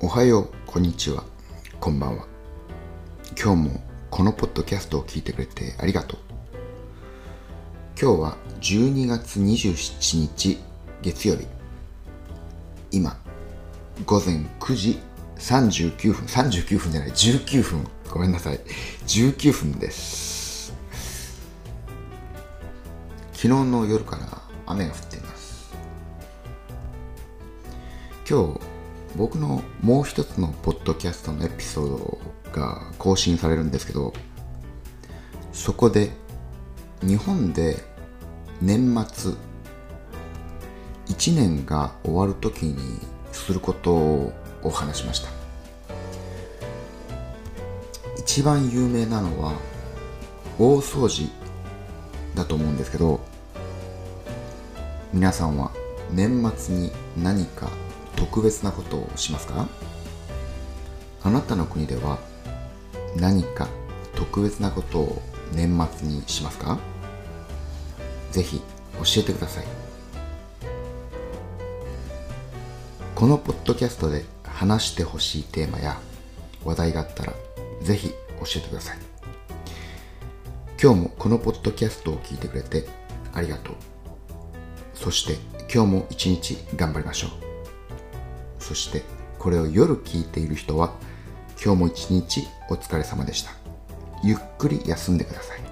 おはよう、こんにちは、こんばんは。今日もこのポッドキャストを聞いてくれてありがとう。今日は12月27日月曜日。今、午前9時39分、39分じゃない、19分。ごめんなさい。19分です。昨日の夜から雨が降っています。今日、僕のもう一つのポッドキャストのエピソードが更新されるんですけど、そこで日本で年末1年が終わる時にすることを話しました。一番有名なのは大掃除だと思うんですけど皆さんは年末に何か特別なことをしますか？あなたの国では何か特別なことを年末にしますか？ぜひ教えてください。このポッドキャストで話してほしいテーマや話題があったらぜひ教えてください。今日もこのポッドキャストを聞いてくれてありがとう。そして今日も一日頑張りましょう。そしてこれを夜聞いている人は今日も一日お疲れ様でした。ゆっくり休んでください。